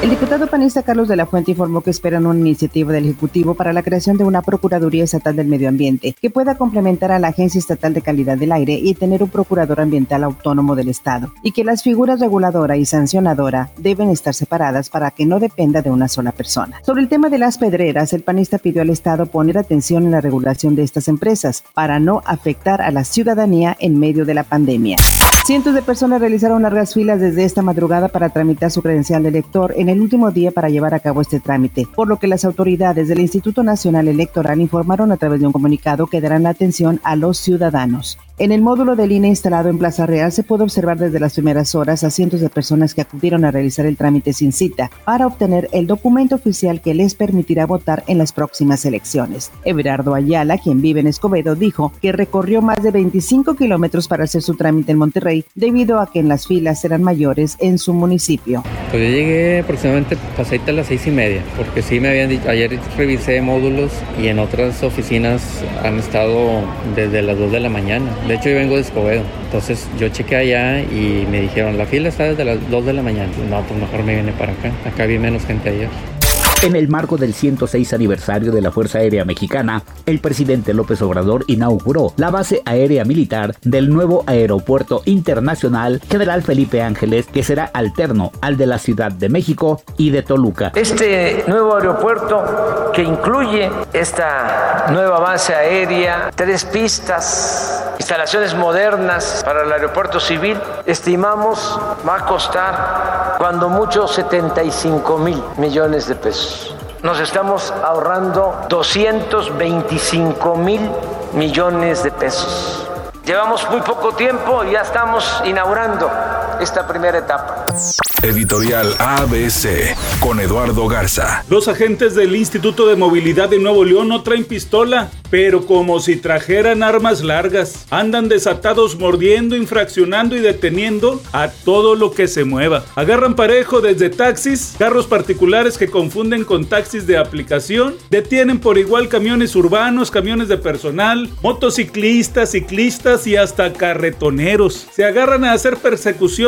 El diputado panista Carlos de la Fuente informó que esperan una iniciativa del Ejecutivo para la creación de una Procuraduría Estatal del Medio Ambiente que pueda complementar a la Agencia Estatal de Calidad del Aire y tener un procurador ambiental autónomo del Estado, y que las figuras reguladora y sancionadora deben estar separadas para que no dependa de una sola persona. Sobre el tema de las pedreras, el panista pidió al Estado poner atención en la regulación de estas empresas para no afectar a la ciudadanía en medio de la pandemia. Cientos de personas realizaron largas filas desde esta madrugada para tramitar su credencial de elector en el último día para llevar a cabo este trámite, por lo que las autoridades del Instituto Nacional Electoral informaron a través de un comunicado que darán la atención a los ciudadanos. En el módulo de línea instalado en Plaza Real se puede observar desde las primeras horas a cientos de personas que acudieron a realizar el trámite sin cita para obtener el documento oficial que les permitirá votar en las próximas elecciones. Everardo Ayala, quien vive en Escobedo, dijo que recorrió más de 25 kilómetros para hacer su trámite en Monterrey debido a que en las filas eran mayores en su municipio. Pues yo llegué aproximadamente pasadita a las seis y media, porque sí me habían dicho, ayer revisé módulos y en otras oficinas han estado desde las 2 de la mañana. De hecho, yo vengo de Escobedo. Entonces yo chequé allá y me dijeron, la fila está desde las 2 de la mañana. No, pues mejor me viene para acá. Acá vi menos gente ayer. En el marco del 106 aniversario de la Fuerza Aérea Mexicana, el presidente López Obrador inauguró la base aérea militar del nuevo Aeropuerto Internacional General Felipe Ángeles, que será alterno al de la Ciudad de México y de Toluca. Este nuevo aeropuerto que incluye esta nueva base aérea, tres pistas, instalaciones modernas para el aeropuerto civil, estimamos va a costar cuando mucho 75 mil millones de pesos nos estamos ahorrando 225 mil millones de pesos. Llevamos muy poco tiempo y ya estamos inaugurando esta primera etapa. Editorial ABC con Eduardo Garza. Los agentes del Instituto de Movilidad de Nuevo León no traen pistola, pero como si trajeran armas largas. Andan desatados mordiendo, infraccionando y deteniendo a todo lo que se mueva. Agarran parejo desde taxis, carros particulares que confunden con taxis de aplicación, detienen por igual camiones urbanos, camiones de personal, motociclistas, ciclistas y hasta carretoneros. Se agarran a hacer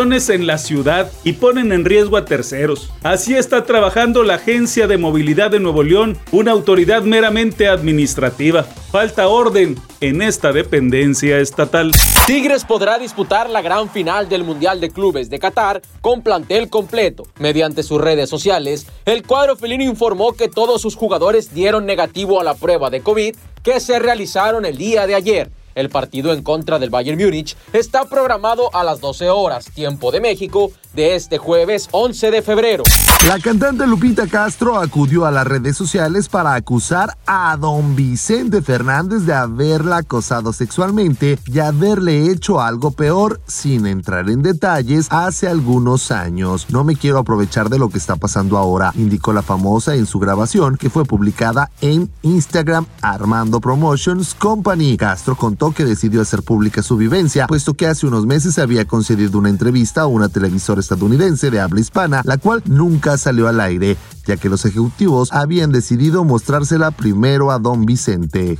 en la ciudad y ponen en riesgo a terceros. Así está trabajando la Agencia de Movilidad de Nuevo León, una autoridad meramente administrativa. Falta orden en esta dependencia estatal. Tigres podrá disputar la gran final del Mundial de Clubes de Qatar con plantel completo. Mediante sus redes sociales, el cuadro felino informó que todos sus jugadores dieron negativo a la prueba de COVID que se realizaron el día de ayer. El partido en contra del Bayern Múnich está programado a las 12 horas, tiempo de México, de este jueves 11 de febrero. La cantante Lupita Castro acudió a las redes sociales para acusar a don Vicente Fernández de haberla acosado sexualmente y haberle hecho algo peor sin entrar en detalles hace algunos años. No me quiero aprovechar de lo que está pasando ahora, indicó la famosa en su grabación que fue publicada en Instagram Armando Promotions Company. Castro contó que decidió hacer pública su vivencia, puesto que hace unos meses había concedido una entrevista a una televisora estadounidense de habla hispana, la cual nunca salió al aire, ya que los ejecutivos habían decidido mostrársela primero a don Vicente.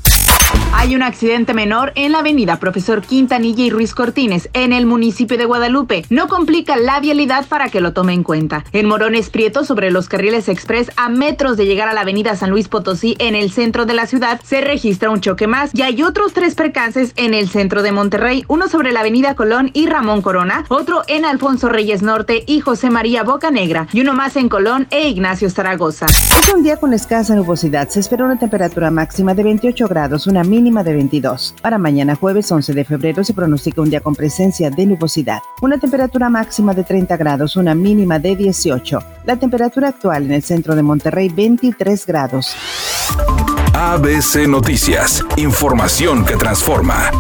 Hay un accidente menor en la avenida Profesor Quintanilla y Ruiz Cortines, en el municipio de Guadalupe. No complica la vialidad para que lo tome en cuenta. En Morones Prieto, sobre los carriles express, a metros de llegar a la avenida San Luis Potosí, en el centro de la ciudad, se registra un choque más y hay otros tres percances en el centro de Monterrey, uno sobre la avenida Colón y Ramón Corona, otro en Alfonso Reyes Norte y José María Bocanegra, y uno más en Colón e Ignacio Zaragoza. Es un día con escasa nubosidad. Se espera una temperatura máxima de 28 grados, mínima de 22. Para mañana jueves 11 de febrero se pronostica un día con presencia de nubosidad. Una temperatura máxima de 30 grados, una mínima de 18. La temperatura actual en el centro de Monterrey 23 grados. ABC Noticias, información que transforma.